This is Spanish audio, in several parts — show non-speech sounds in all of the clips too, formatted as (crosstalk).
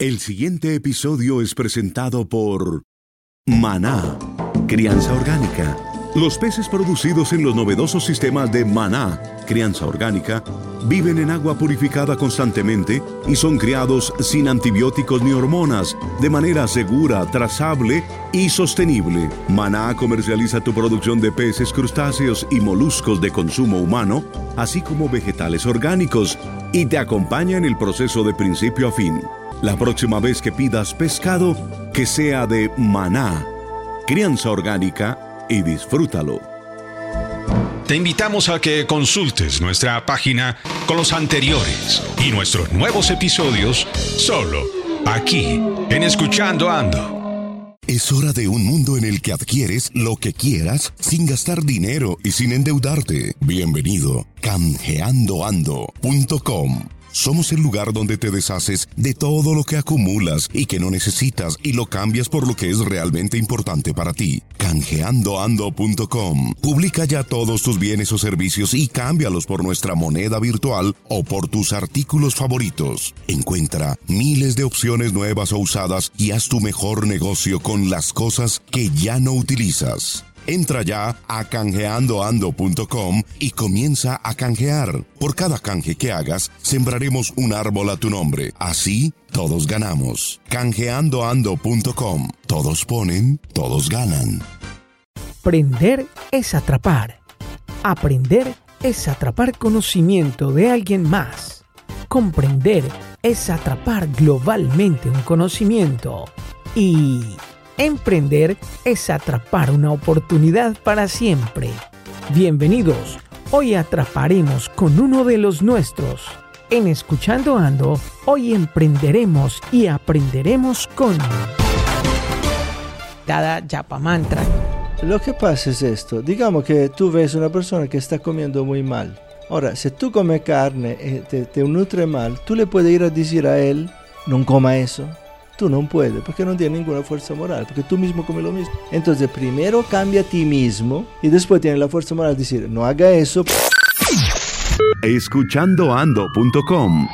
El siguiente episodio es presentado por Maná, crianza orgánica. Los peces producidos en los novedosos sistemas de Maná, crianza orgánica, viven en agua purificada constantemente y son criados sin antibióticos ni hormonas, de manera segura, trazable y sostenible. Maná comercializa tu producción de peces, crustáceos y moluscos de consumo humano, así como vegetales orgánicos, y te acompaña en el proceso de principio a fin. La próxima vez que pidas pescado, que sea de maná, crianza orgánica y disfrútalo. Te invitamos a que consultes nuestra página con los anteriores y nuestros nuevos episodios solo aquí en Escuchando Ando. Es hora de un mundo en el que adquieres lo que quieras sin gastar dinero y sin endeudarte. Bienvenido, canjeandoando.com. Somos el lugar donde te deshaces de todo lo que acumulas y que no necesitas y lo cambias por lo que es realmente importante para ti. Canjeandoando.com. Publica ya todos tus bienes o servicios y cámbialos por nuestra moneda virtual o por tus artículos favoritos. Encuentra miles de opciones nuevas o usadas y haz tu mejor negocio con las cosas que ya no utilizas. Entra ya a canjeandoando.com y comienza a canjear. Por cada canje que hagas, sembraremos un árbol a tu nombre. Así, todos ganamos. Canjeandoando.com. Todos ponen, todos ganan. Aprender es atrapar. Aprender es atrapar conocimiento de alguien más. Comprender es atrapar globalmente un conocimiento. Y Emprender es atrapar una oportunidad para siempre. Bienvenidos, hoy atraparemos con uno de los nuestros. En Escuchando Ando, hoy emprenderemos y aprenderemos con Dada Yapa Mantra. Lo que pasa es esto, digamos que tú ves una persona que está comiendo muy mal. Ahora, si tú comes carne y te, te nutre mal, tú le puedes ir a decir a él, no coma eso, Tú no puedes, porque no tienes ninguna fuerza moral, porque tú mismo comes lo mismo. Entonces, primero cambia a ti mismo y después tienes la fuerza moral de decir, no haga eso. Escuchandoando.com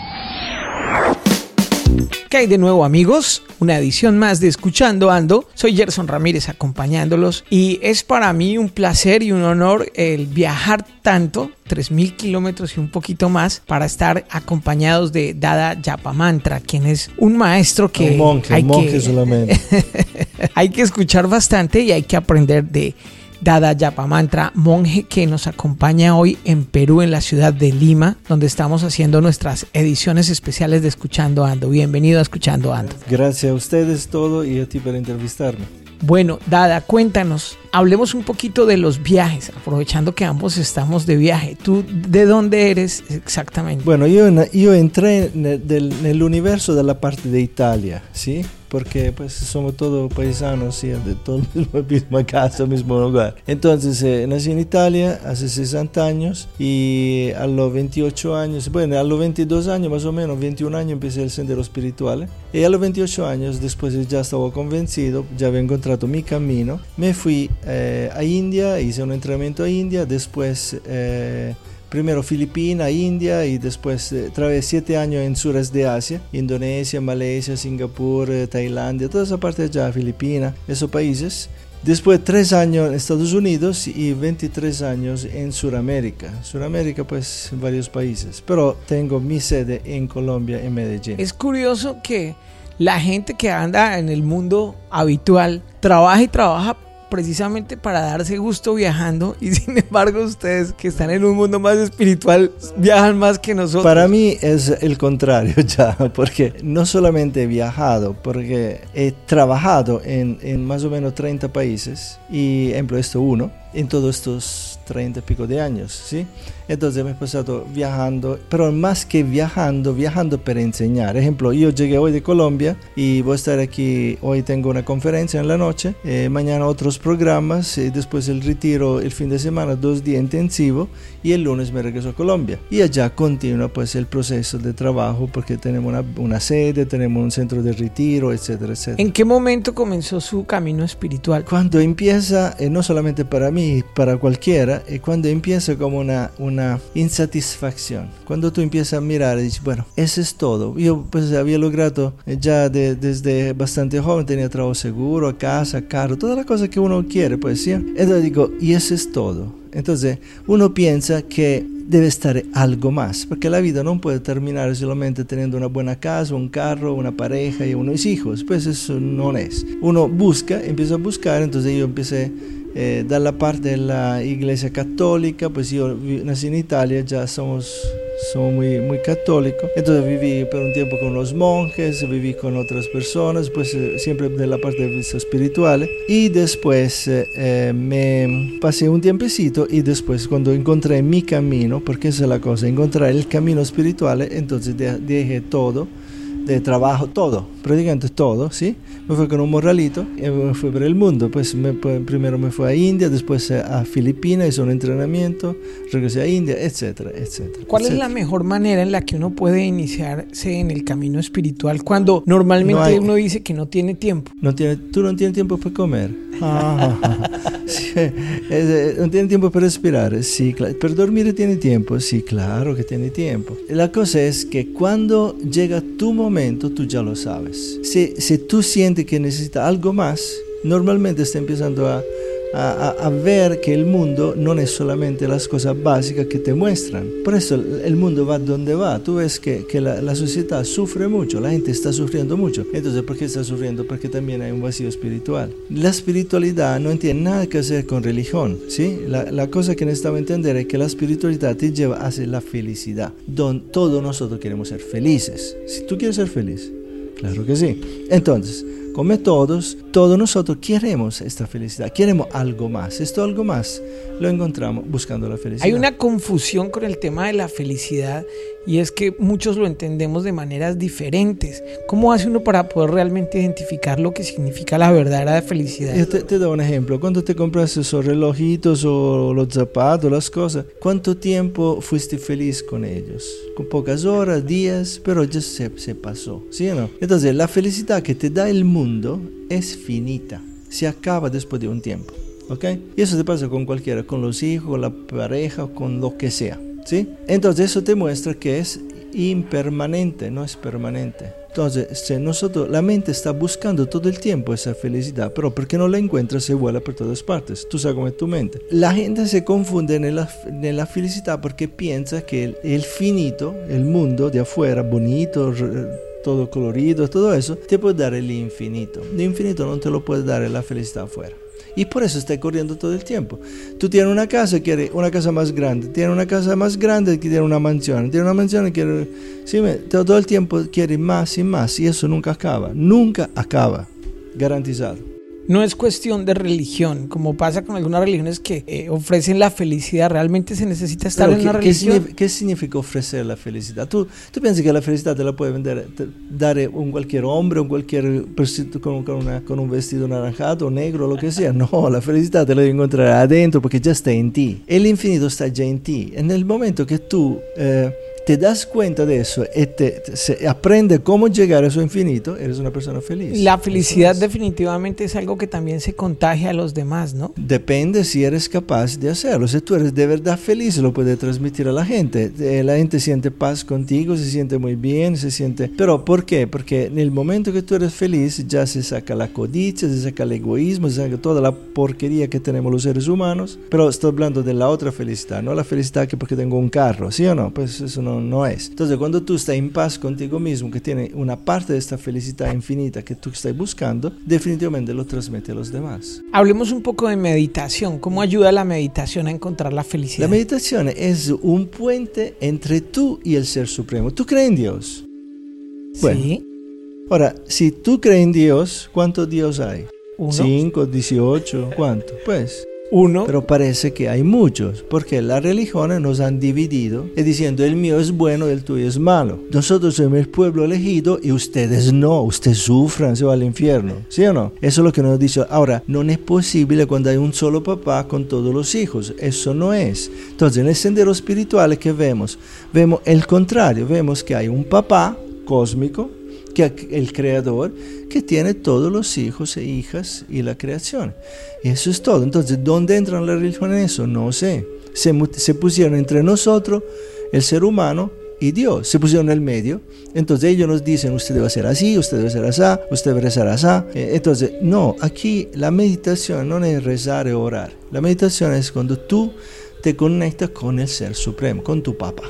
¿Qué hay de nuevo amigos? Una edición más de Escuchando Ando. Soy Gerson Ramírez acompañándolos y es para mí un placer y un honor el viajar tanto, 3.000 kilómetros y un poquito más, para estar acompañados de Dada Yapamantra, quien es un maestro que... Un monje, hay un monje que, solamente. (laughs) hay que escuchar bastante y hay que aprender de Dada Yapamantra, monje que nos acompaña hoy en Perú, en la ciudad de Lima, donde estamos haciendo nuestras ediciones especiales de Escuchando Ando. Bienvenido a Escuchando Ando. Gracias a ustedes todo y a ti por entrevistarme. Bueno, Dada, cuéntanos, hablemos un poquito de los viajes, aprovechando que ambos estamos de viaje. ¿Tú de dónde eres exactamente? Bueno, yo, yo entré en el, en el universo de la parte de Italia, ¿sí? Porque pues somos todos paisanos, ¿sí? De todo mismo, (laughs) misma casa, mismo lugar. Entonces, eh, nací en Italia hace 60 años y a los 28 años, bueno, a los 22 años más o menos, 21 años empecé el sendero espiritual. Y a los 28 años, después ya estaba convencido, ya había encontrado mi camino, me fui eh, a India, hice un entrenamiento a India, después... eh, Primero Filipinas, India y después eh, trabajé siete años en sures de Asia, Indonesia, Malasia, Singapur, eh, Tailandia, toda esa parte allá, Filipinas, esos países. Después tres años en Estados Unidos y 23 años en Sudamérica. Sudamérica pues varios países, pero tengo mi sede en Colombia, en Medellín. Es curioso que la gente que anda en el mundo habitual trabaja y trabaja precisamente para darse gusto viajando y (laughs) sin embargo ustedes que están en un mundo más espiritual viajan más que nosotros. Para mí es el contrario (laughs) ya, porque no solamente he viajado, porque he trabajado en, más o menos 30 países y, ejemplo, esto uno, en todos estos 30 y pico de años, ¿sí? Entonces me he pasado viajando, pero más que viajando, viajando para enseñar. Ejemplo, yo llegué hoy de Colombia y voy a estar aquí, hoy tengo una conferencia en la noche, eh, mañana otros programas, y después el retiro el fin de semana, dos días intensivos y el lunes me regreso a Colombia. Y allá continúa pues el proceso de trabajo porque tenemos una, una sede, tenemos un centro de retiro, etcétera, etcétera. ¿En qué momento comenzó su camino espiritual? Cuando empieza, eh, no solamente para mí, para cualquiera, es cuando empieza como una, una insatisfacción. Cuando tú empiezas a mirar y dices, bueno, eso es todo. Yo pues había logrado eh, ya desde bastante joven, tenía trabajo seguro, casa, carro, todas las cosas que uno quiere, pues sí. Entonces digo, y eso es todo. Entonces uno piensa que debe estar algo más, porque la vida no puede terminar solamente teniendo una buena casa, un carro, una pareja y unos hijos, pues eso no es. Uno busca, empieza a buscar, entonces yo empecé eh, la parte de la iglesia católica, pues yo nací en Italia, ya somos somos muy, muy católicos. Entonces viví por un tiempo con los monjes, viví con otras personas, pues eh, siempre de la parte de vista espiritual. Y después eh, eh, me pasé un tiempecito y después cuando encontré mi camino, porque esa es la cosa, encontrar el camino espiritual, entonces dejé todo de trabajo, todo, prácticamente todo, ¿sí? Me fui con un morralito y me fui por el mundo. Pues, me, primero me fui a India, después a Filipinas, hice un entrenamiento, regresé a India, etcétera, etcétera. ¿Cuál es la mejor manera en la que uno puede iniciarse en el camino espiritual cuando normalmente uno dice que no tiene tiempo? No tiene, tú no tienes tiempo para comer. Ah, no tiene tiempo para respirar, sí, claro. Para dormir tiene tiempo, sí, claro que tiene tiempo. La cosa es que cuando llega tu momento, tú ya lo sabes. Si, si tú sientes que necesitas algo más, normalmente está empezando a a, ver que el mundo no es solamente las cosas básicas que te muestran. Por eso el mundo va donde va. Tú ves que, que la, la, sociedad sufre mucho, la gente está sufriendo mucho. Entonces, ¿por qué está sufriendo? Porque también hay un vacío espiritual. La espiritualidad no tiene nada que hacer con religión. ¿sí? La, la cosa que necesitamos entender es que la espiritualidad te lleva hacia la felicidad, donde todos nosotros queremos ser felices. Si tú quieres ser feliz, claro que sí. Entonces, como todos, todos nosotros queremos esta felicidad, queremos algo más. Esto algo más lo encontramos buscando la felicidad. Hay una confusión con el tema de la felicidad y es que muchos lo entendemos de maneras diferentes. ¿Cómo hace uno para poder realmente identificar lo que significa la verdadera felicidad? Yo te, te doy un ejemplo. Cuando te compras esos relojitos o los zapatos, las cosas, ¿cuánto tiempo fuiste feliz con ellos? Con pocas horas, días, pero ya se, se pasó, ¿sí o no? Entonces, la felicidad que te da el mundo es finita, se acaba después de un tiempo. ¿Ok? Y eso te pasa con cualquiera, con los hijos, con la pareja, con lo que sea. ¿Sí? Entonces eso te muestra que es impermanente, no es permanente. Entonces, si nosotros, la mente está buscando todo el tiempo esa felicidad, pero porque no la encuentra, se vuela por todas partes. Tú sabes cómo es tu mente. La gente se confunde en la, en la felicidad porque piensa que el, el, finito, el mundo de afuera, bonito, todo colorido, todo eso, te puede dar el infinito. El infinito no te lo puede dar la felicidad afuera. Y por eso está corriendo todo el tiempo. Tú tienes una casa, quieres una casa más grande. Tienes una casa más grande, quieres una mansión. Tienes una mansión, quieres... Sí, todo el tiempo quieres más y más. Y eso nunca acaba. Nunca acaba. Garantizado no es cuestión de religión, como pasa con algunas religiones que eh, ofrecen la felicidad. Realmente se necesita estar en una religión. ¿qué significa, ofrecer la felicidad? ¿Tú, tú piensas que la felicidad te la puede vender, dar un cualquier hombre, un cualquier con, con, con, un vestido naranjado, negro, lo que sea? No, la felicidad te la debe encontrar adentro porque ya está en ti. El infinito está ya en ti. En el momento que tú eh, te das cuenta de eso y te, se aprende cómo llegar a eso infinito, eres una persona feliz. La felicidad definitivamente es algo que también se contagia a los demás, ¿no? Depende si eres capaz de hacerlo. Si tú eres de verdad feliz, lo puedes transmitir a la gente. Eh, la gente siente paz contigo, se siente muy bien, se siente... Pero ¿por qué? Porque en el momento que tú eres feliz, ya se saca la codicia, se saca el egoísmo, se saca toda la porquería que tenemos los seres humanos. Pero estoy hablando de la otra felicidad, no la felicidad que porque tengo un carro, ¿sí o no? Pues eso no no, es. Entonces, cuando tú estás en paz contigo mismo, que tiene una parte de esta felicidad infinita que tú estás buscando, definitivamente lo transmite a los demás. Hablemos un poco de meditación. ¿Cómo ayuda la meditación a encontrar la felicidad? La meditación es un puente entre tú y el Ser Supremo. ¿Tú crees en Dios? Bueno, sí. Ahora, si tú crees en Dios, ¿cuántos Dios hay? Uno. Cinco, dieciocho, ¿cuánto? Pues uno. Pero parece que hay muchos, porque las religiones nos han dividido y diciendo el mío es bueno, el tuyo es malo. Nosotros somos el pueblo elegido y ustedes no, ustedes sufran, se va al infierno. ¿Sí o no? Eso es lo que nos dice. Ahora, no es posible cuando hay un solo papá con todos los hijos. Eso no es. Entonces, en el sendero espiritual que vemos, vemos el contrario. Vemos que hay un papá cósmico que el creador que tiene todos los hijos e hijas y la creación. Y eso es todo. Entonces, ¿dónde entra la religión en eso? No sé. Se, se pusieron entre nosotros, el ser humano, y Dios se pusieron en el medio. Entonces ellos nos dicen, usted debe ser así, usted debe ser así, usted debe rezar así. Eh, entonces, no, aquí la meditación no es rezar o orar. La meditación es cuando tú te conectas con el Ser Supremo, con tu papá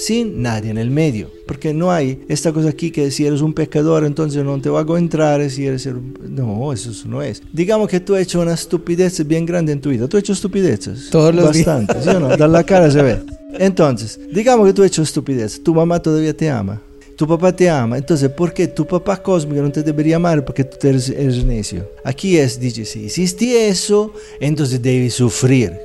sin nadie en el medio. Porque no hay esta cosa aquí que si eres un pecador, entonces no te va a encontrar si eres... No, eso no es. Digamos que tú has hecho una estupidez bien grande en tu vida. ¿Tú has hecho estupideces? Todos los Bastante, ¿sí o no? Da la cara se ve. Entonces, digamos que tú has hecho estupidez. Tu mamá todavía te ama. Tu papá te ama, entonces, ¿por qué tu papá cósmico no te debería amar? Porque tú eres, eres necio. Aquí es, dice, si hiciste eso, entonces debes sufrir.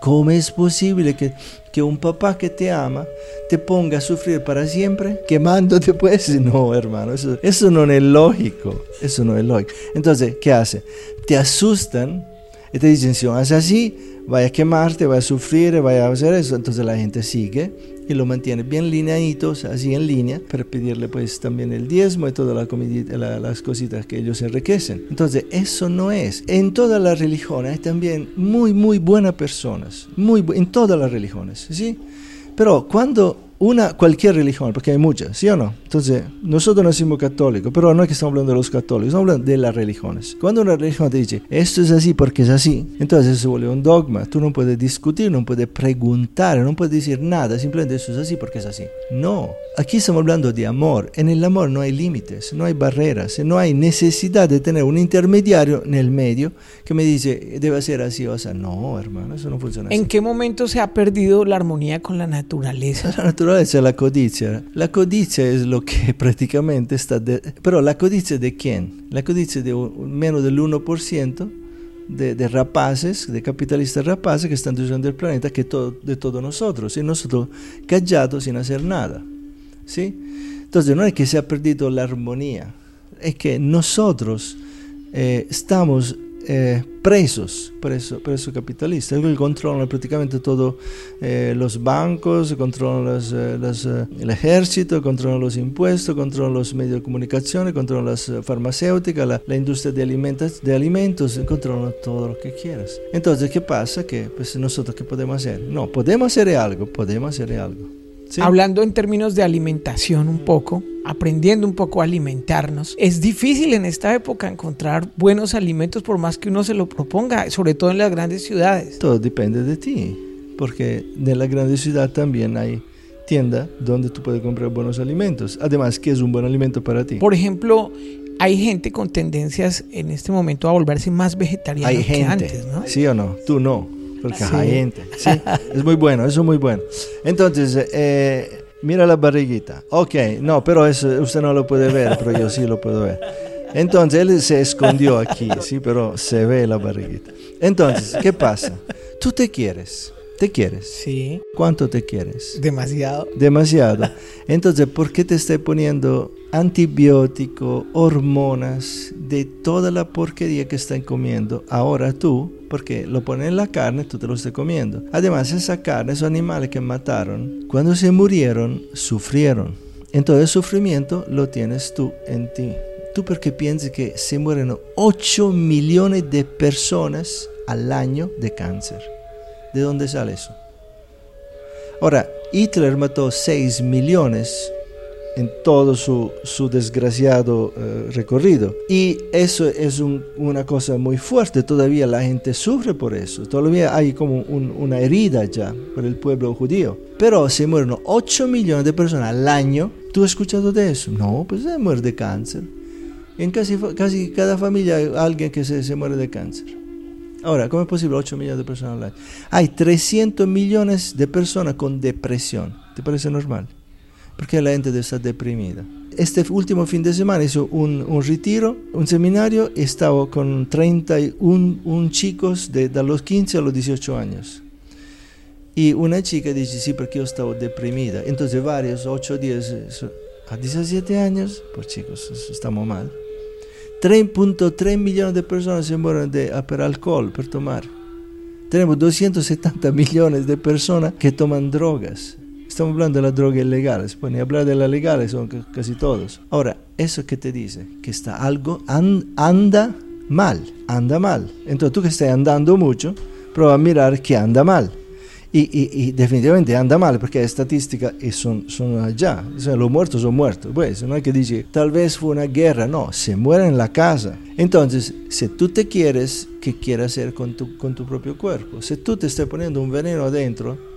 ¿Cómo es posible que, que un papá que te ama te ponga a sufrir para siempre quemándote? Pues (laughs) no, hermano, eso, eso no es lógico. Eso no es lógico. Entonces, ¿qué hace? Te asustan y te dicen, si haces así, vaya a quemarte, vaya a sufrir, vaya a hacer eso. Entonces la gente sigue y lo mantiene bien lineaditos, así en línea, para pedirle pues también el diezmo y todas la las cositas que ellos enriquecen. Entonces, eso no es. En todas las religiones hay también muy, muy buenas personas, muy en todas las religiones, ¿sí? Pero cuando una, cualquier religión, porque hay muchas, ¿sí o no? Entonces, nosotros nacimos católicos, pero no es que estamos hablando de los católicos, estamos hablando de las religiones. Cuando una religión te dice, esto es así porque es así, entonces se vuelve un dogma. Tú no puedes discutir, no puedes preguntar, no puedes decir nada, simplemente eso es así porque es así. No, aquí estamos hablando de amor. En el amor no hay límites, no hay barreras, no hay necesidad de tener un intermediario en el medio que me dice, debe ser así o sea, no, hermano, eso no funciona así. ¿En qué momento se ha perdido la armonía con la naturaleza? (laughs) La naturaleza es la codicia. La codicia es lo que (laughs) prácticamente está... pero la codicia de quién? La codicia de menos del 1% de, de, rapaces, de capitalistas rapaces que están destruyendo el planeta que de todos nosotros. Y nosotros callados sin hacer nada. ¿sí? Entonces no es que se ha perdido la armonía, es que nosotros eh, estamos eh, presos, presos, presos capitalistas, que controlan prácticamente todo, eh, los bancos, controlan eh, el ejército, controlan los impuestos, controlan los medios de comunicación, controlan las farmacéuticas, la, industria de alimentos, de alimentos, controlan todo lo que quieras. Entonces, ¿qué pasa? Que pues nosotros, ¿qué podemos hacer? No, podemos hacer algo, podemos hacer algo. Hablando en términos de alimentación un poco, aprendiendo un poco a alimentarnos. Es difícil en esta época encontrar buenos alimentos por más que uno se lo proponga, sobre todo en las grandes ciudades. Todo depende de ti, porque en la grandes ciudad también hay tienda donde tú puedes comprar buenos alimentos. Además, ¿qué es un buen alimento para ti? Por ejemplo, hay gente con tendencias en este momento a volverse más vegetariana que antes, ¿no? ¿Sí o no? Tú no porque hay gente. Sí, es muy bueno, eso es muy bueno. Entonces, eh, mira la barriguita. Ok, no, pero eso usted no lo puede ver, pero yo sí lo puedo ver. Entonces, él se escondió aquí, sí, pero se ve la barriguita. Entonces, ¿qué pasa? Tú te quieres. ¿Te quieres? Sí. ¿Cuánto te quieres? Demasiado. Demasiado. Entonces, ¿por qué te estoy poniendo antibiótico, hormonas, de toda la porquería que están comiendo ahora tú? Porque lo ponen en la carne, tú te lo estás comiendo. Además, esa carne, esos animales que mataron, cuando se murieron, sufrieron. Entonces, el sufrimiento lo tienes tú en ti. Tú porque piensas que se mueren 8 millones de personas al año de cáncer. ¿De dónde sale eso? Ahora, Hitler mató 6 millones en todo su, su desgraciado eh, recorrido. Y eso es una cosa muy fuerte, todavía la gente sufre por eso, todavía hay como una herida ya por el pueblo judío. Pero se mueren 8 millones de personas al año. ¿Tú has escuchado de eso? No, pues se muere de cáncer. En casi, casi cada familia hay alguien que se, se muere de cáncer. Ahora, ¿cómo es posible 8 millones de personas al año? Hay 300 millones de personas con depresión. ¿Te parece normal? Porque la gente está deprimida. Este último fin de semana hizo un, un retiro, un seminario, y estaba con 31 chicos de, de los 15 a los 18 años. Y una chica dice, sí, porque yo estaba deprimida. Entonces varios, 8 días, a 17 años, pues chicos, estamos mal. 3.3 millones de personas se mueren de, ah, por alcohol, por tomar. Tenemos 270 millones de personas que toman drogas. Estamos hablando de las drogas ilegales, pues ni hablar de las legales son casi todos. Ahora, eso que te dice, que está algo, anda mal, anda mal. Entonces tú que estás andando mucho, prueba a mirar que anda mal. Y, definitivamente anda mal porque las estadísticas son, son allá. los muertos son muertos. Pues no hay que decir, tal vez fue una guerra. No, se mueren en la casa. Entonces, si tú te quieres, ¿qué quieres hacer con tu, con tu propio cuerpo? Si tú te estás poniendo un veneno adentro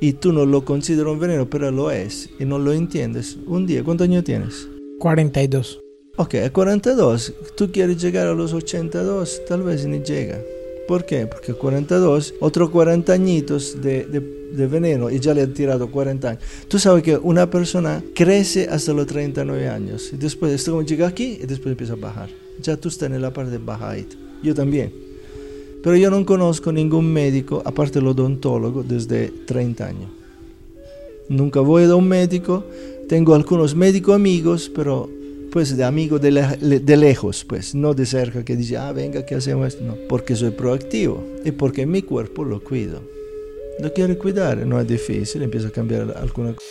y tú no lo consideras un veneno, pero lo es y no lo entiendes, un día, ¿cuántos años tienes? 42. Ok, a 42, tú quieres llegar a los 82, tal vez ni llega. ¿Por qué? Porque 42, otros 40 añitos de, de, veneno y ya le han tirado 40 años. Tú sabes que una persona crece hasta los 39 años y después esto como llega aquí y después empieza a bajar. Ya tú estás en la parte de bajadita. Yo también. Pero yo no conozco ningún médico, aparte del odontólogo, desde 30 años. Nunca voy a un médico. Tengo algunos médicos amigos, pero pues de amigo de, de, lejos, pues, no de cerca que dice, ah, venga, ¿qué hacemos esto? No, porque soy proactivo y porque mi cuerpo lo cuido. Lo quiero cuidar, no es difícil, empiezo a cambiar alguna cosa.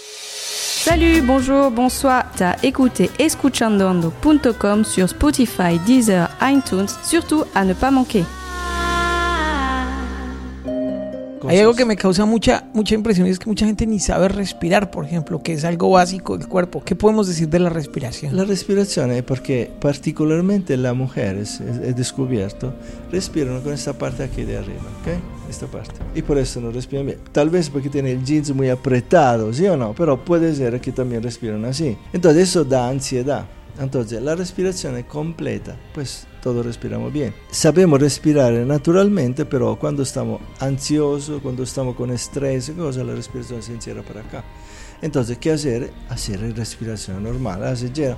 Salut, bonjour, bonsoir. T'as écouté escuchandoando.com sur Spotify, Deezer, iTunes, surtout à ne pas manquer. Hay algo que me causa mucha, mucha impresión y es que mucha gente ni sabe respirar, por ejemplo, que es algo básico del cuerpo. ¿Qué podemos decir de la respiración? La respiración es porque particularmente las mujeres, he descubierto, respiran con esta parte aquí de arriba, ¿ok? Esta parte. Y por eso no respiran bien. Tal vez porque tienen el jeans muy apretado, ¿sí o no? Pero puede ser que también respiran así. Entonces eso da ansiedad. Entonces la respiración es completa, pues todos respiramos bien. Sabemos respirar naturalmente, pero cuando estamos ansiosos, cuando estamos con estrés, cosa, la respiración se encierra para acá. Entonces, ¿qué hacer? Hacer respiración normal. Hace llena.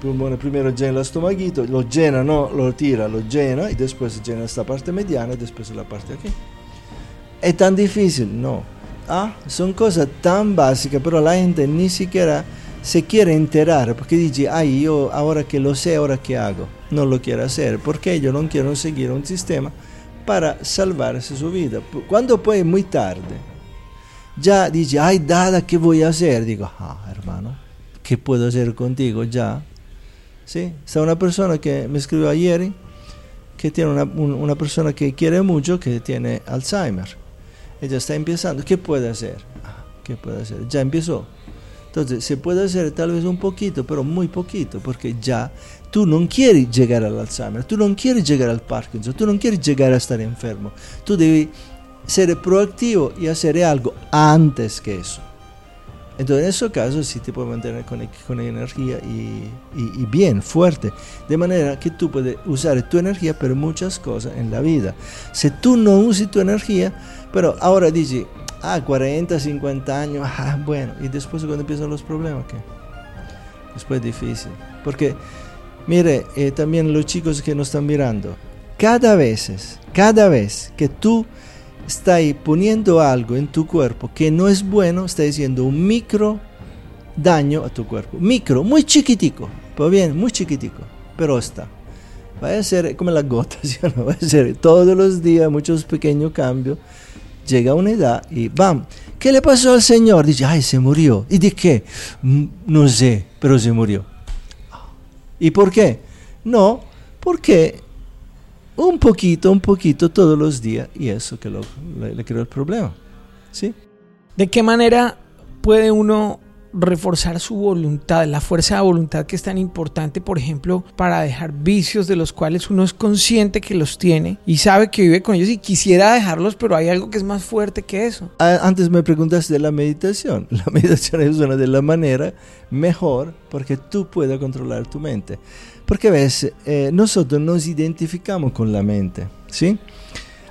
Primero llena el estomaguito, lo llena, no lo tira, lo llena y después llena esta parte mediana y después la parte aquí. ¿Es tan difícil? No. Ah, son cosas tan básicas, pero la gente ni siquiera se quiere enterar porque dice, ay, yo ahora que lo sé, ahora qué hago. No lo quiero hacer porque yo no quiero seguir un sistema para salvarse su vida. Cuando pues muy tarde, ya dice, ay, dada, ¿qué voy a hacer? Digo, ah, hermano, ¿qué puedo hacer contigo ya? ¿Sí? Está una persona que me escribió ayer, que tiene una, una persona que quiere mucho, que tiene Alzheimer. Ella está empezando, ¿qué puede hacer? Ah, ¿Qué puede hacer? Ya empezó entonces, se puede hacer tal vez un poquito, pero muy poquito, porque ya tú no quieres llegar al Alzheimer, tú no quieres llegar al Parkinson, tú no quieres llegar a estar enfermo. Tú debes ser proactivo y hacer algo antes que eso. Entonces, en esos casos sí te puedes mantener con, con energía y, y, bien, fuerte. De manera que tú puedes usar tu energía para muchas cosas en la vida. Si tú no usas tu energía, pero ahora dices, ah, 40, 50 años, (laughs) ah, bueno, y después cuando empiezan los problemas, ¿qué? Después es difícil. Porque, mire, eh, también los chicos que nos están mirando, cada vez, cada vez que tú estás poniendo algo en tu cuerpo que no es bueno, estás haciendo un micro daño a tu cuerpo. Micro, muy chiquitico, pues bien, muy chiquitico, pero está. Va a ser como las gotas, (laughs) ¿sí? no? va a ser todos los días muchos pequeños cambios llega una edad y ¡bam! ¿Qué le pasó al Señor? Dice, ay, se murió. ¿Y de qué? Mm, no sé, pero se murió. ¿Y por qué? No, porque un poquito, un poquito todos los días y eso que lo, le, le creó el problema. ¿Sí? ¿De qué manera puede uno reforzar su voluntad, la fuerza de voluntad que es tan importante, por ejemplo, para dejar vicios de los cuales uno es consciente que los tiene y sabe que vive con ellos y quisiera dejarlos, pero hay algo que es más fuerte que eso. Antes me preguntaste de la meditación. (laughs) La meditación es una de las maneras mejor porque tú puedes controlar tu mente. Porque ves, eh, nosotros nos identificamos con la mente, ¿sí?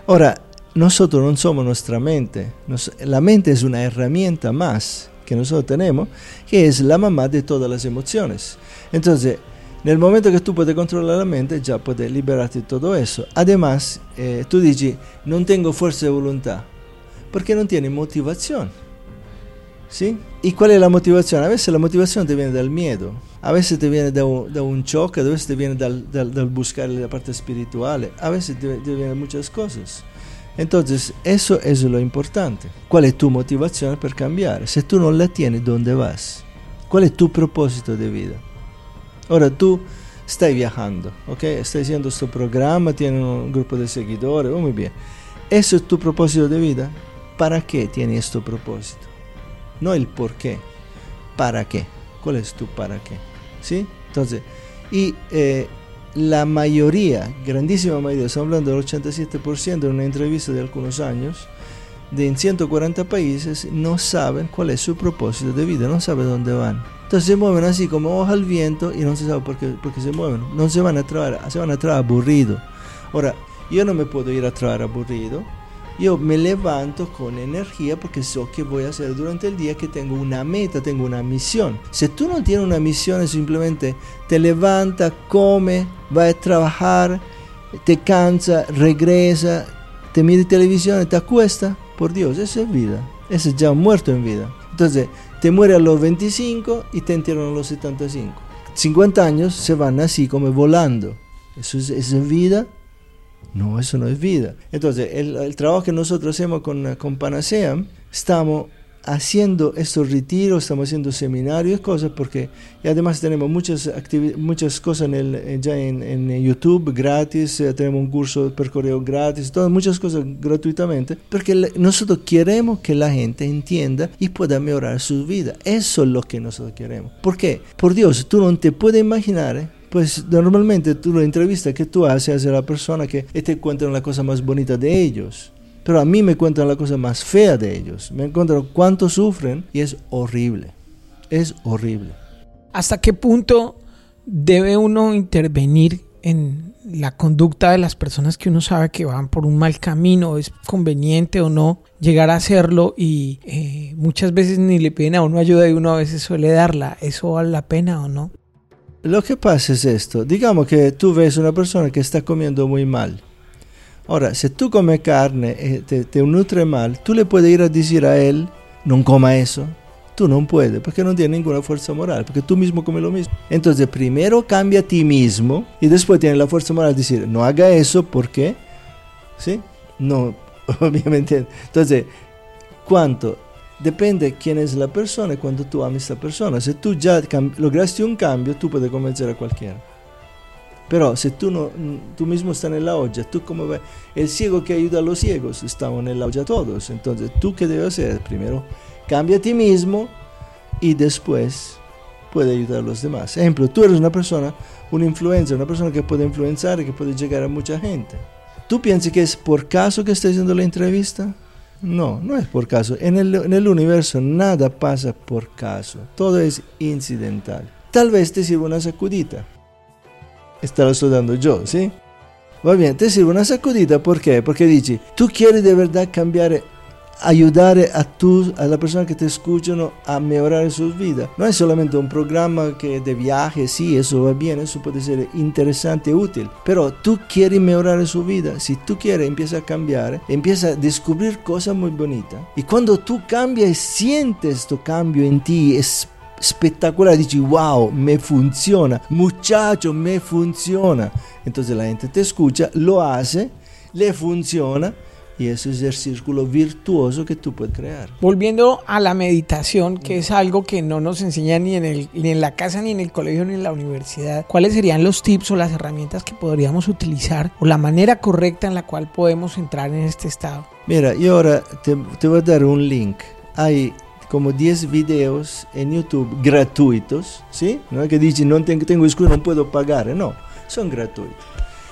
Ahora, nosotros no somos nuestra mente. la mente es una herramienta más que nosotros tenemos, que es la mamá de todas las emociones. Entonces, en el momento que tú puedes controlar la mente, ya puedes liberarte de todo eso. Además, eh, tú dices, no tengo fuerza de voluntad, porque no tienes motivación. ¿Sí? ¿Y cuál es la motivación? A veces la motivación te viene del miedo, a veces te viene de un, de un choque, a veces te viene del, buscar la parte espiritual, a veces te, te vienen muchas cosas. Entonces, eso es lo importante. ¿Cuál es tu motivación para cambiar? Si tú no la tienes, ¿dónde vas? ¿Cuál es tu propósito de vida? Ahora tú estás viajando, ¿ok? Estás haciendo este programa, tienes un grupo de seguidores, oh, muy bien. ¿Eso es tu propósito de vida? ¿Para qué tienes este propósito? No el por qué. ¿Para qué? ¿Cuál es tu para qué? ¿Sí? Entonces, y eh, la mayoría, grandísima mayoría, estamos hablando del 87% en una entrevista de algunos años, de en 140 países, no saben cuál es su propósito de vida, no saben dónde van. Entonces se mueven así como hoja al viento y no se sabe por qué, por qué se mueven. No se van a trabajar, se van a trabajar aburrido. Ahora, yo no me puedo ir a trabajar aburrido yo me levanto con energía porque sé que voy a hacer durante el día, que tengo una meta, tengo una misión. Si tú no tienes una misión, simplemente te levanta, come, va a trabajar, te cansa, regresa, te mira televisión, te acuesta, por Dios, eso es vida. Eso es ya muerto en vida. Entonces, te muere a los 25 y te entierran a los 75. 50 años se van así como volando. Eso es, eso es vida no, eso no es vida. Entonces, el, trabajo que nosotros hacemos con, con Panacea, estamos haciendo estos retiros, estamos haciendo seminarios, cosas, porque y además tenemos muchas, muchas cosas en eh, ya en, en, YouTube gratis, eh, tenemos un curso de correo gratis, todas muchas cosas gratuitamente, porque nosotros queremos que la gente entienda y pueda mejorar su vida. Eso es lo que nosotros queremos. ¿Por qué? Por Dios, tú no te puedes imaginar. ¿eh? Pues normalmente tú la entrevista que tú haces a la persona que te cuentan la cosa más bonita de ellos. Pero a mí me cuentan la cosa más fea de ellos. Me encuentran cuánto sufren y es horrible. Es horrible. ¿Hasta qué punto debe uno intervenir en la conducta de las personas que uno sabe que van por un mal camino? ¿Es conveniente o no llegar a hacerlo? Y eh, muchas veces ni le piden a uno ayuda y uno a veces suele darla. ¿Eso vale la pena o no? Lo que pasa es esto, digamos que tú ves una persona que está comiendo muy mal. Ahora, si tú comes carne y eh, te, te nutre mal, tú le puedes ir a decir a él, no coma eso. Tú no puedes, porque no tiene ninguna fuerza moral, porque tú mismo comes lo mismo. Entonces, primero cambia a ti mismo y después tiene la fuerza moral de decir, no haga eso, porque ¿Sí? No, (laughs) obviamente. Entonces, ¿cuánto? Depende quién es la persona y cuando tú amas a esa persona. Si tú ya lograste un cambio, tú puedes convencer a cualquiera. Pero si tú, no, tú mismo estás en la olla, tú como ves, el ciego que ayuda a los ciegos, estamos en la olla todos. Entonces, ¿tú qué debes hacer? Primero, cambia a ti mismo y después puede ayudar a los demás. Ejemplo, tú eres una persona, un influencer, una persona que puede influenciar y que puede llegar a mucha gente. ¿Tú piensas que es por caso que estás haciendo la entrevista? No, no es por caso. En el, universo nada pasa por caso. Todo es incidental. Tal vez te sirva una sacudita. Estará sudando yo, ¿sí? Va bien, te sirve una sacudita, ¿por qué? Porque dice, tú quieres de verdad cambiar ayudar a, tu, a la persona que te escuchan a mejorar sus vidas. No es solamente un programa que de viaje, sí, eso va bien, eso puede ser interesante, útil, pero tú quieres mejorar su vida. Si tú quieres, empieza a cambiar, empieza a descubrir cosas muy bonitas. Y cuando tú cambias sientes tu cambio en ti, es dices, wow, me funciona, muchacho, me funciona. Entonces la gente te escucha, lo hace, le funciona y ese es el círculo virtuoso que tú puedes crear. Volviendo a la meditación, que es algo que no nos enseña ni en, el, ni en la casa, ni en el colegio, ni en la universidad, ¿cuáles serían los tips o las herramientas que podríamos utilizar o la manera correcta en la cual podemos entrar en este estado? Mira, y ahora te, te voy a dar un link. Hay como 10 videos en YouTube gratuitos, ¿sí? No es que dicen, no tengo, tengo no puedo pagar, no, son gratuitos.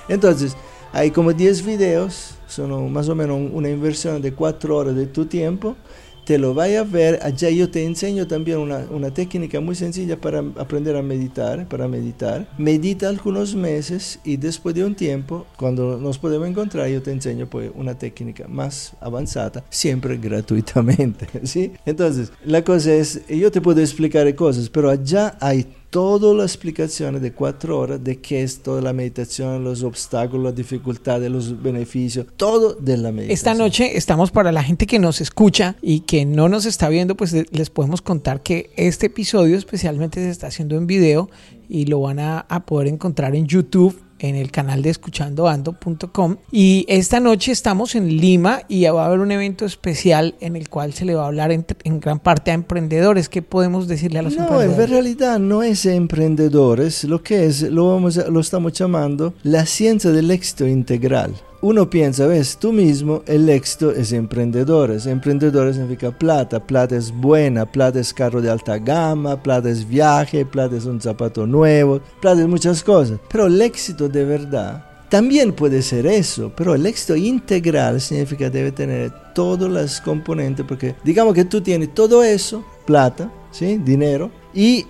Entonces, hay como 10 videos son más o menos una inversión de cuatro horas de tu tiempo, te lo vaya a ver, allá yo te enseño también una, una, técnica muy sencilla para aprender a meditar, para meditar. Medita algunos meses y después de un tiempo, cuando nos podemos encontrar, yo te enseño pues una técnica más avanzada, siempre gratuitamente, (laughs) ¿sí? Entonces, la cosa es, yo te puedo explicar cosas, pero allá hay todas las explicaciones de cuatro horas de qué es toda la meditación, los obstáculos, las dificultades, los beneficios, todo de la meditación. Esta noche estamos para la gente que nos escucha y que no nos está viendo, pues les podemos contar que este episodio especialmente se está haciendo en video y lo van a, a poder encontrar en YouTube en el canal de escuchandoando.com. Y esta noche estamos en Lima y va a haber un evento especial en el cual se le va a hablar en, en gran parte a emprendedores. ¿Qué podemos decirle a los no, emprendedores? en realidad no es emprendedores, lo que es, lo, vamos lo estamos llamando la ciencia del éxito integral. Uno piensa, ves, tú mismo, el éxito es emprendedores. Emprendedores significa plata, plata es buena, plata es carro de alta gama, plata es viaje, plata es un zapato nuevo, plata es muchas cosas. Pero el éxito de verdad también puede ser eso, pero el éxito integral significa debe tener todas las componentes, porque digamos que tú tienes todo eso, plata, ¿sí? dinero, y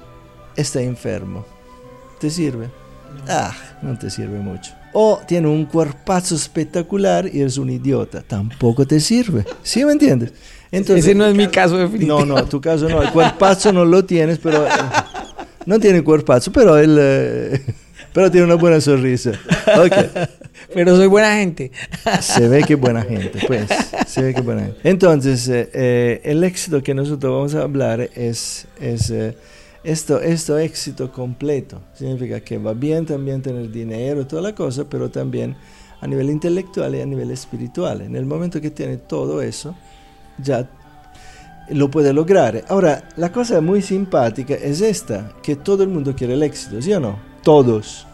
está enfermo. ¿Te sirve? Ah, no te sirve mucho. O tiene un cuerpazo espectacular y eres un idiota. Tampoco te sirve. ¿Sí me entiendes? Ese no es mi caso definitivo. No, no, tu caso no. El cuerpazo no lo tienes, pero... eh, no tiene cuerpazo, pero él... eh, pero tiene una buena sonrisa. Ok. Pero soy buena gente. Se ve que buena gente, pues. Se ve que buena gente. Entonces, eh, eh, el éxito que nosotros vamos a hablar es, es eh, esto, esto éxito completo. Significa que va bien también tener dinero toda la cosa, pero también a nivel intelectual y a nivel espiritual. En el momento que tiene todo eso, ya lo puede lograr. Ahora, la cosa muy simpática es esta, que todo el mundo quiere el éxito, ¿sí o no? Todos.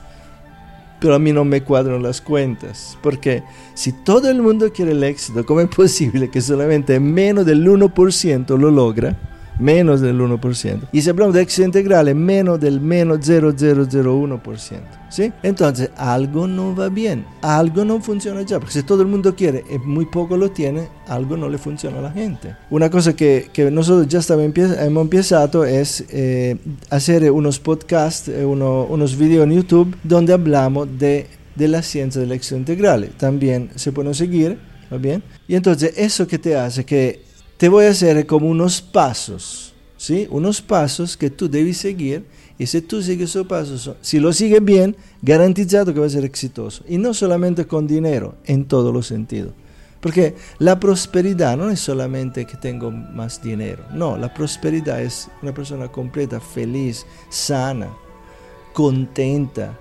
Pero a mí no me cuadran las cuentas, porque si todo el mundo quiere el éxito, ¿cómo es posible que solamente menos del 1% lo logra? Menos del 1%. Y si hablamos de éxito integral, es menos del menos 0,001%. ¿Sí? Entonces, algo no va bien, algo no funciona ya, porque si todo el mundo quiere y muy poco lo tiene, algo no le funciona a la gente. Una cosa que, que nosotros ya estamos hemos empezado es eh, hacer unos podcasts, eh, uno- unos videos en YouTube donde hablamos de, de la ciencia del éxito integral. También se pueden seguir, ¿va bien? Y entonces eso que te hace que te voy a hacer como unos pasos, ¿sí? Unos pasos que tú debes seguir y si tú sigues esos pasos, si lo sigues bien, garantizado que va a ser exitoso. Y no solamente con dinero, en todos los sentidos. Porque la prosperidad no es solamente que tengo más dinero, no, la prosperidad es una persona completa, feliz, sana, contenta,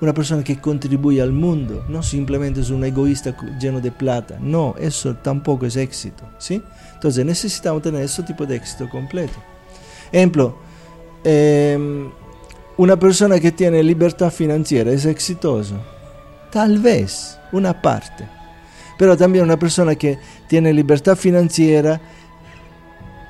una persona que contribuye al mundo, no simplemente es un egoísta cu- lleno de plata, no, eso tampoco es éxito, ¿sí? Entonces necesitamos tener ese tipo de éxito completo. Ejemplo, em, una persona que tiene libertad financiera es exitoso, tal vez, una parte, pero también una persona que tiene libertad financiera,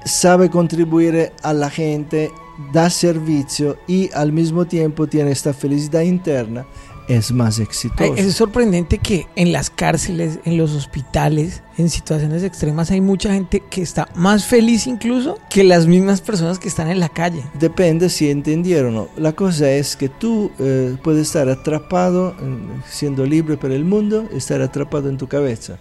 sabe contribuir a la gente, da servicio y al mismo tiempo tiene esta felicidad interna, es más exitoso. Es sorprendente que en las cárceles, en los hospitales, en situaciones extremas hay mucha gente que está más feliz incluso que las mismas personas que están en la calle. Depende si entendieron o no. La cosa es que tú eh, puedes estar atrapado, en- siendo libre por el mundo, estar atrapado en tu cabeza.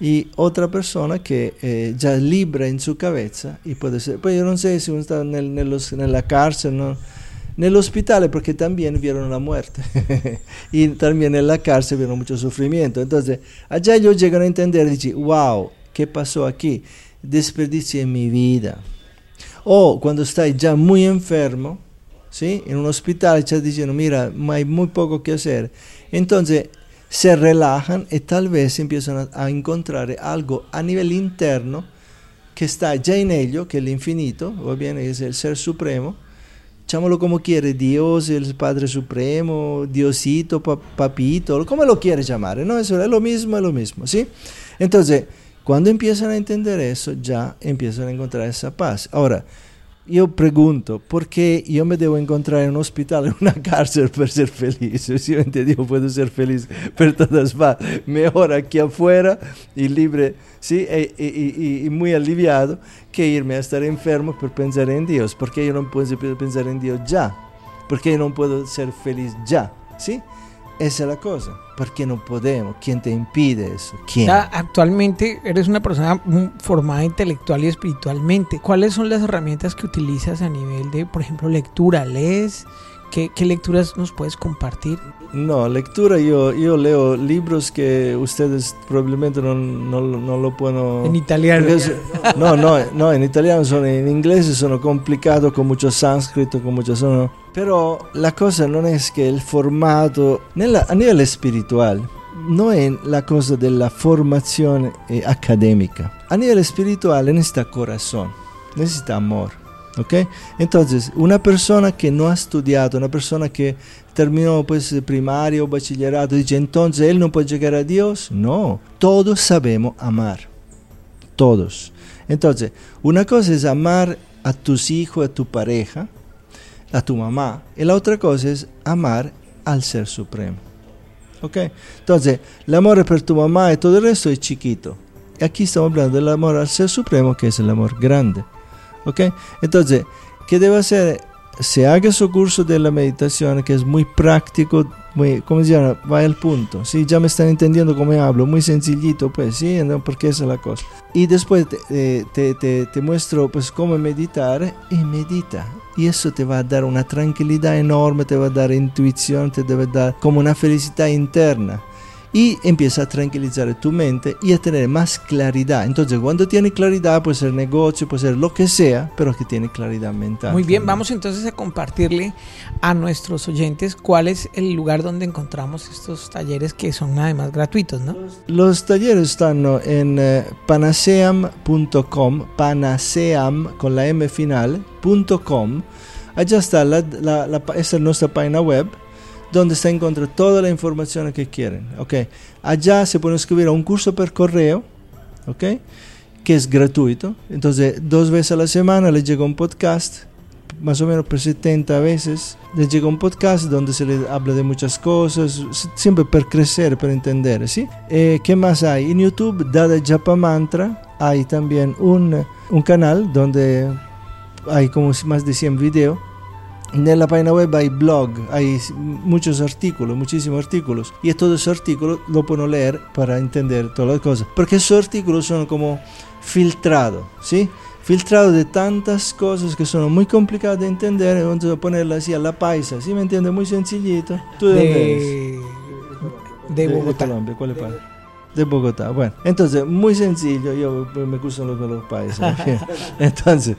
Y otra persona que eh, ya es libre en su cabeza y puede ser, pues yo no sé si uno está en, el- en los- ¿no? en el hospital porque también vieron la muerte (laughs) y también en la cárcel vieron mucho sufrimiento. Entonces, allá ellos llegan a entender dicen, wow, ¿qué pasó aquí? Desperdicié mi vida. O cuando estás ya muy enfermo, ¿sí? en un hospital, estás diciendo, mira, hay muy poco que hacer. Entonces se relajan y tal vez empiezan a, encontrar algo a nivel interno que está ya en ello, que el infinito, o bien es el ser supremo, llámalo como quiere, Dios, el Padre Supremo, Diosito, pa- Papito, como lo quieres llamar, ¿no? Eso es lo mismo, es lo mismo, ¿sí? Entonces, cuando empiezan a entender eso, ya empiezan a encontrar esa paz. Ahora, yo pregunto, ¿por qué yo me debo encontrar en un hospital, en una cárcel para ser feliz? Si me entiendes, yo puedo ser feliz por todas partes. Mejor aquí afuera y libre, ¿sí? E- y, y- y muy aliviado que irme a estar enfermo por pensar en Dios. ¿Por qué yo no puedo pensar en Dios ya? ¿Por qué yo no puedo ser feliz ya? ¿Sí? Esa es la cosa. ¿Por qué no podemos? ¿Quién te impide eso? ¿Quién? Actualmente eres una persona formada intelectual y espiritualmente. ¿Cuáles son las herramientas que utilizas a nivel de, por ejemplo, lectura? ¿Lees? ¿Qué, qué lecturas nos puedes compartir? No, lectura yo, yo leo libros que ustedes probablemente no, no, no lo pueden... En italiano. no, no, no, en italiano son, en inglés son complicados con mucho sánscrito, con mucho sono. Pero la cosa no es que el formato, a nivel espiritual, no es la cosa de la formación eh, académica. A nivel espiritual necesita corazón, necesita amor. ¿Ok? Entonces, una persona que no ha estudiado, una persona que terminó pues primario o bachillerato, dice entonces él no puede llegar a Dios. No, todos sabemos amar. Todos. Entonces, una cosa es amar a tus hijos, a tu pareja, a tu mamá, y la otra cosa es amar al Ser Supremo. ¿Ok? Entonces, el amor por tu mamá y todo el resto es chiquito. Y aquí estamos hablando del amor al Ser Supremo, que es el amor grande. ¿Ok? Entonces, ¿qué debe hacer? Se haga su curso de la meditación, que es muy práctico, muy, ¿cómo se llama? Va al punto. Sí, ya me están entendiendo cómo hablo, muy sencillito, pues, sí, ¿no? porque esa es la cosa. Y después te, te, te, te muestro, pues, cómo meditar y medita. Y eso te va a dar una tranquilidad enorme, te va a dar intuición, te debe dar como una felicidad interna y empieza a tranquilizar tu mente y a tener más claridad. Entonces, cuando tiene claridad, puede ser negocio, puede ser lo que sea, pero que tiene claridad mental. Muy bien, vamos entonces a compartirle a nuestros oyentes cuál es el lugar donde encontramos estos talleres que son además gratuitos, ¿no? Los, talleres están en eh, panaseam.com, panaseam con la M final.com. Allá está, la, la, esa es nuestra página web donde se encuentra toda la información que quieren. Okay. Allá se pueden escribir a un curso por correo, okay, que es gratuito. Entonces, dos veces a la semana les llega un podcast, más o menos por 70 veces. Les llega un podcast donde se les habla de muchas cosas, siempre para crecer, para entender. ¿sí? Eh, ¿Qué más hay? En YouTube, Dada Japa Mantra, hay también un, un canal donde hay como más de 100 videos en la página web hay blog, hay muchos artículos, muchísimos artículos. Y todos esos artículos lo puedo leer para entender todas las cosas. Porque esos artículos son como filtrados, ¿sí? Filtrados de tantas cosas que son muy complicadas de entender. Entonces ponerlas así a la paisa, ¿sí? ¿Me entiendes? Muy sencillito. ¿Tú de, de, de Bogotá. De Colombia, ¿cuál es de Bogotá. Bueno, entonces, muy sencillo, yo me curso los, los países. (laughs) entonces,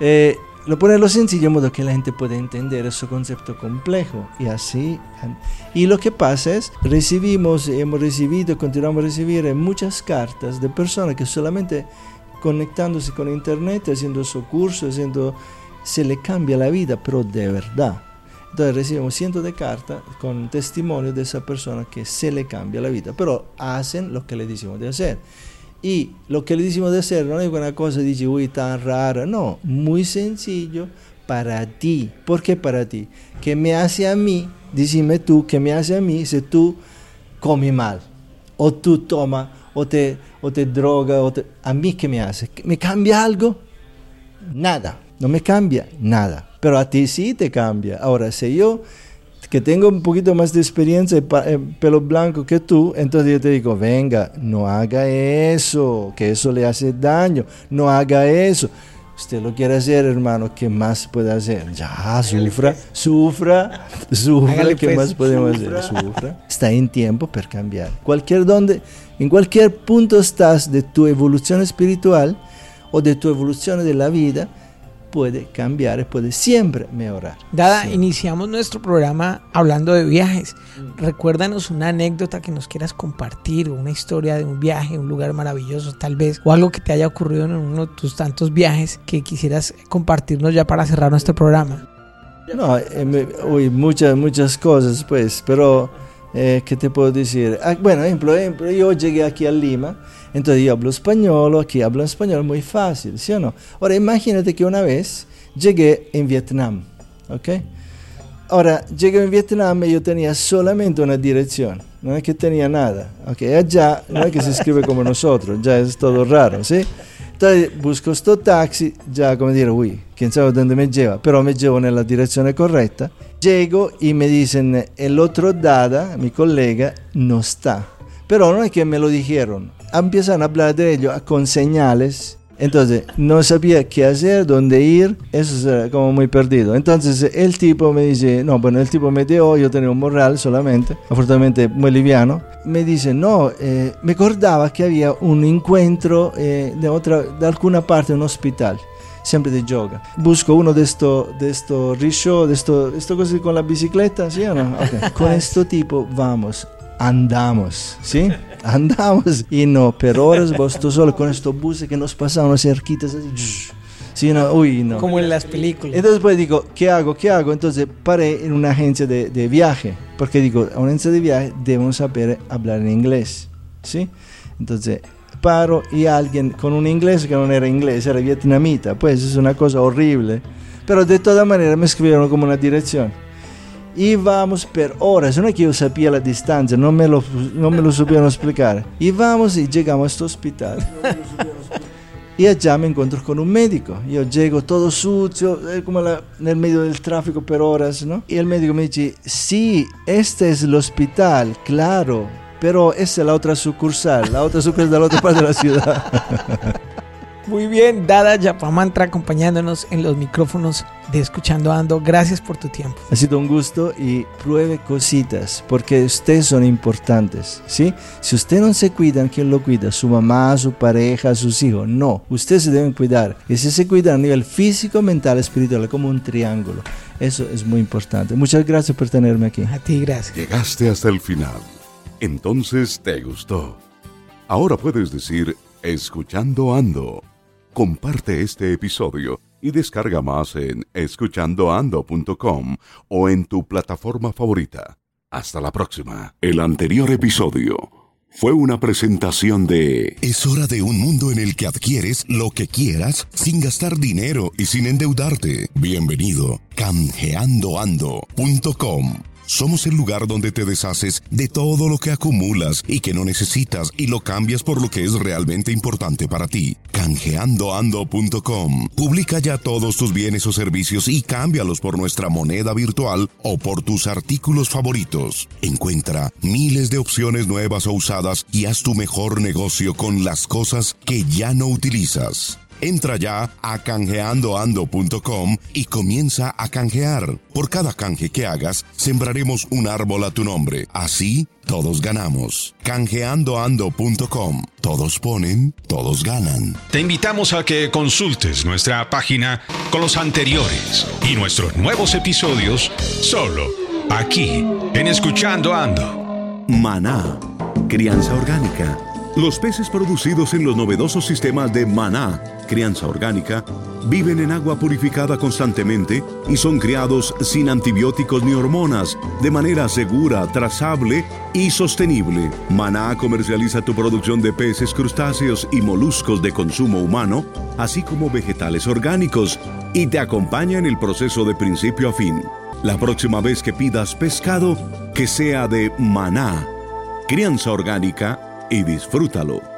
eh, lo pone lo sencillo modo que la gente pueda entender ese concepto complejo y así y lo que pasa es recibimos hemos recibido continuamos a recibir muchas cartas de personas que solamente conectándose con internet haciendo su curso haciendo se le cambia la vida pero de verdad. Entonces recibimos cientos de cartas con testimonio de esa persona que se le cambia la vida pero hacen lo que le decimos de hacer y lo que le decimos de hacer no es una cosa, dice, uy, tan rara. No, muy sencillo para ti. ¿Por qué para ti? ¿Qué me hace a mí? Dime tú, ¿qué me hace a mí si tú comes mal? O tú tomas, o te, o te droga, o ¿a mí qué me hace? ¿Me cambia algo? Nada, no me cambia nada. Pero a ti sí te cambia. Ahora, si yo que tengo un poquito más de experiencia, pelo blanco que tú, entonces yo te digo, venga, no haga eso, que eso le hace daño, no haga eso. Usted lo quiere hacer, hermano, ¿qué más puede hacer? Ya, sufra, sufra, (laughs) sufra, ¿qué pues, más podemos hacer? Sufra. Está en tiempo para cambiar. Cualquier donde, en cualquier punto estás de tu evolución espiritual o de tu evolución de la vida, puede cambiar, puede siempre mejorar. Dada, iniciamos nuestro programa hablando de viajes. Mm. Recuérdanos una anécdota que nos quieras compartir, una historia de un viaje, un lugar maravilloso tal vez, o algo que te haya ocurrido en uno de tus tantos viajes que quisieras compartirnos ya para cerrar nuestro programa. No, eh, muchas, muchas cosas pues, pero eh, ¿qué te puedo decir? Ah, bueno, ejemplo, ejemplo, yo llegué aquí a Lima entonces yo hablo español, aquí hablo español muy fácil, ¿sí o no? Ahora imagínate que una vez llegué en Vietnam, ¿ok? Ahora, llegué en Vietnam y yo tenía solamente una dirección, no es que tenía nada, ¿ok? Allá no es que se escribe como nosotros, ya es todo raro, ¿sí? Entonces busco este taxi, ya como dire, uy, quién sabe dónde me lleva, pero me llevo en la dirección correcta. Llego y me dicen, el otro Dada, mi colega, no está. Pero no es que me lo dijeron, empiezan a hablar de ello con señales Entonces, no sabía qué hacer, dónde ir, eso era como muy perdido. Entonces, el tipo me dice, no, bueno, el tipo me dio, yo tenía un morral solamente, afortunadamente muy liviano. Me dice, no, eh, me acordaba que había un encuentro eh, de, otra, de alguna parte, un hospital siempre de yoga. Busco uno de estos de esto risho, de esto, esto cosas con la bicicleta, ¿sí o no? (laughs) Con este tipo vamos, andamos, ¿sí? Andamos y no, pero horas vos tú solo con estos buses que nos pasaban cerquitas así. Sí, no, uy, no. Como en las películas. Entonces pues digo, ¿qué hago? ¿Qué hago? Entonces paré en una agencia de, de viaje, porque digo, a una agencia de viaje debemos saber hablar en inglés, ¿sí? Entonces paro y alguien con un inglés que no era inglés, era vietnamita, pues es una cosa horrible. Pero de todas maneras me escribieron como una dirección. Y vamos por horas, no es que yo sabía la distancia, no me lo, no me lo supieron explicar. Y vamos y llegamos a este hospital. y allá me encuentro con un médico. Yo llego todo sucio, eh, como la, en el medio del tráfico por horas, ¿no? Y el médico me dice, sí, este es el hospital, claro, pero esa es la otra sucursal, la otra sucursal de la otra parte de la ciudad. (laughs) Muy bien, Dada Yapamantra acompañándonos en los micrófonos de Escuchando Ando. Gracias por tu tiempo. Ha sido un gusto y pruebe cositas porque ustedes son importantes, ¿sí? Si usted no se cuidan, ¿quién lo cuida? Su mamá, su pareja, sus hijos. No, ustedes se deben cuidar. Y si se cuidan a nivel físico, mental, espiritual, como un triángulo. Eso es muy importante. Muchas gracias por tenerme aquí. A ti, gracias. Llegaste hasta el final. Entonces te gustó. Ahora puedes decir, escuchando ando. Comparte este episodio y descarga más en escuchandoando.com o en tu plataforma favorita. Hasta la próxima. El anterior episodio fue una presentación de... Es hora de un mundo en el que adquieres lo que quieras sin gastar dinero y sin endeudarte. Bienvenido. canjeandoando.com somos el lugar donde te deshaces de todo lo que acumulas y que no necesitas y lo cambias por lo que es realmente importante para ti. Canjeandoando.com. Publica ya todos tus bienes o servicios y cámbialos por nuestra moneda virtual o por tus artículos favoritos. Encuentra miles de opciones nuevas o usadas y haz tu mejor negocio con las cosas que ya no utilizas. Entra ya a canjeandoando.com y comienza a canjear. Por cada canje que hagas, sembraremos un árbol a tu nombre. Así, todos ganamos. Canjeandoando.com. Todos ponen, todos ganan. Te invitamos a que consultes nuestra página con los anteriores y nuestros nuevos episodios solo aquí en Escuchando Ando. Maná, crianza orgánica. Los peces producidos en los novedosos sistemas de Maná crianza orgánica, viven en agua purificada constantemente y son criados sin antibióticos ni hormonas, de manera segura, trazable y sostenible. Maná comercializa tu producción de peces, crustáceos y moluscos de consumo humano, así como vegetales orgánicos, y te acompaña en el proceso de principio a fin. La próxima vez que pidas pescado, que sea de maná, crianza orgánica, y disfrútalo.